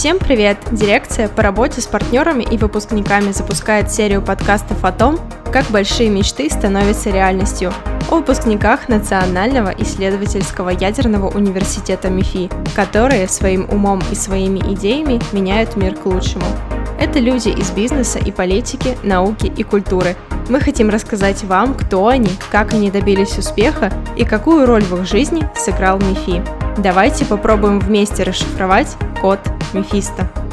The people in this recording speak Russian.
Всем привет! Дирекция по работе с партнерами и выпускниками запускает серию подкастов о том, как большие мечты становятся реальностью, о выпускниках Национального исследовательского ядерного университета МИФИ, которые своим умом и своими идеями меняют мир к лучшему. Это люди из бизнеса и политики, науки и культуры. Мы хотим рассказать вам, кто они, как они добились успеха и какую роль в их жизни сыграл МИФИ. Давайте попробуем вместе расшифровать код Mefista.